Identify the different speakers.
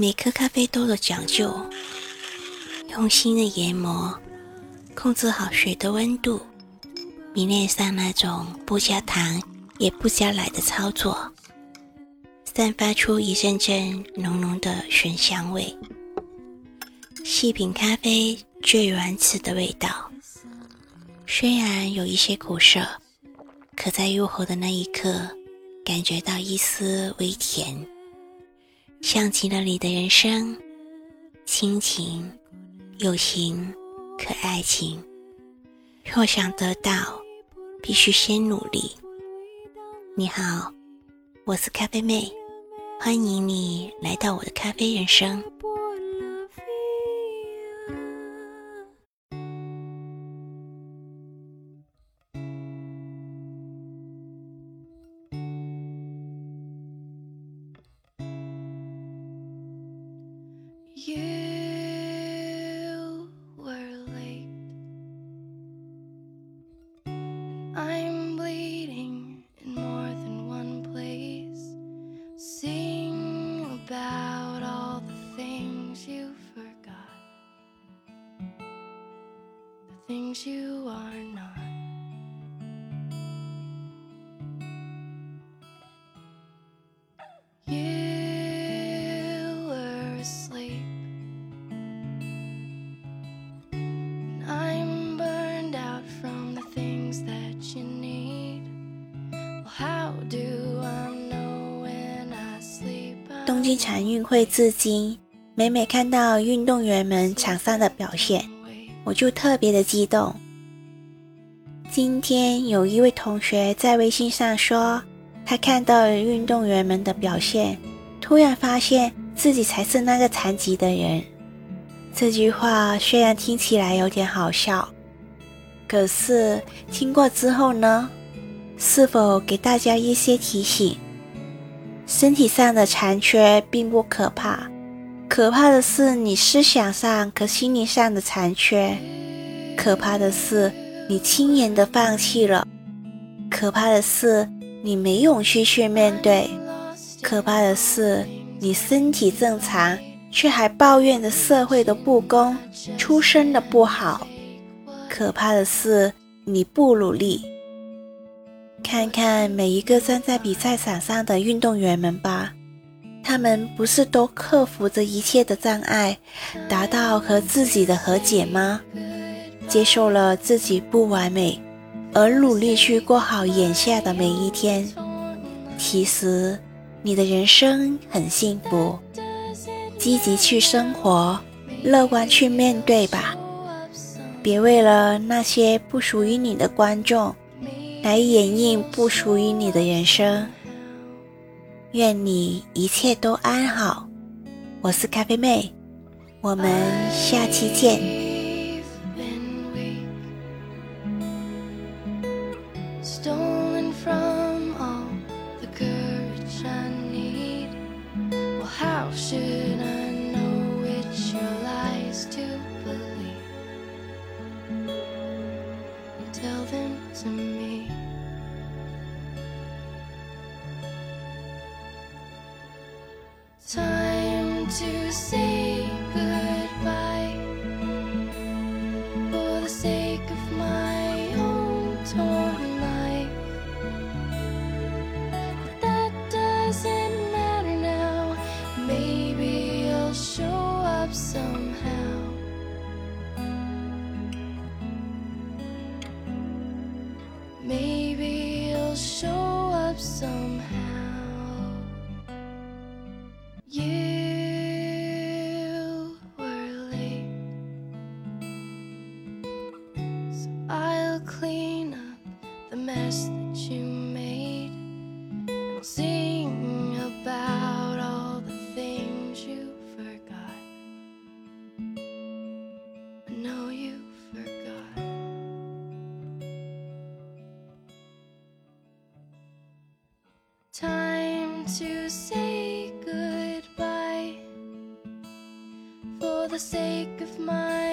Speaker 1: 每颗咖啡都有讲究，用心的研磨，控制好水的温度，迷恋上那种不加糖也不加奶的操作，散发出一阵阵浓浓的醇香味。细品咖啡最原始的味道，虽然有一些苦涩，可在入喉的那一刻，感觉到一丝微甜，像极了你的人生，亲情、友情、和爱情。若想得到，必须先努力。你好，我是咖啡妹，欢迎你来到我的咖啡人生。
Speaker 2: Things you are not. You were asleep. And I'm burned out from the things that you need. Well, how do I know when I sleep?
Speaker 1: 东京残运会至今，每每看到运动员们场上的表现。我就特别的激动。今天有一位同学在微信上说，他看到运动员们的表现，突然发现自己才是那个残疾的人。这句话虽然听起来有点好笑，可是听过之后呢，是否给大家一些提醒？身体上的残缺并不可怕。可怕的是你思想上和心理上的残缺，可怕的是你轻言的放弃了，可怕的是你没勇气去面对，可怕的是你身体正常却还抱怨着社会的不公，出身的不好，可怕的是你不努力。看看每一个站在比赛场上的运动员们吧。他们不是都克服着一切的障碍，达到和自己的和解吗？接受了自己不完美，而努力去过好眼下的每一天。其实，你的人生很幸福。积极去生活，乐观去面对吧。别为了那些不属于你的观众，来演绎不属于你的人生。愿你一切都安好，我是咖啡妹，我们下期见。
Speaker 2: Time to say goodbye for the sake of my own torn life. But that doesn't matter now. Maybe I'll show up somehow. Maybe I'll show up somehow. clean up the mess that you made and sing about all the things you forgot. I know you forgot. Time to say goodbye for the sake of my.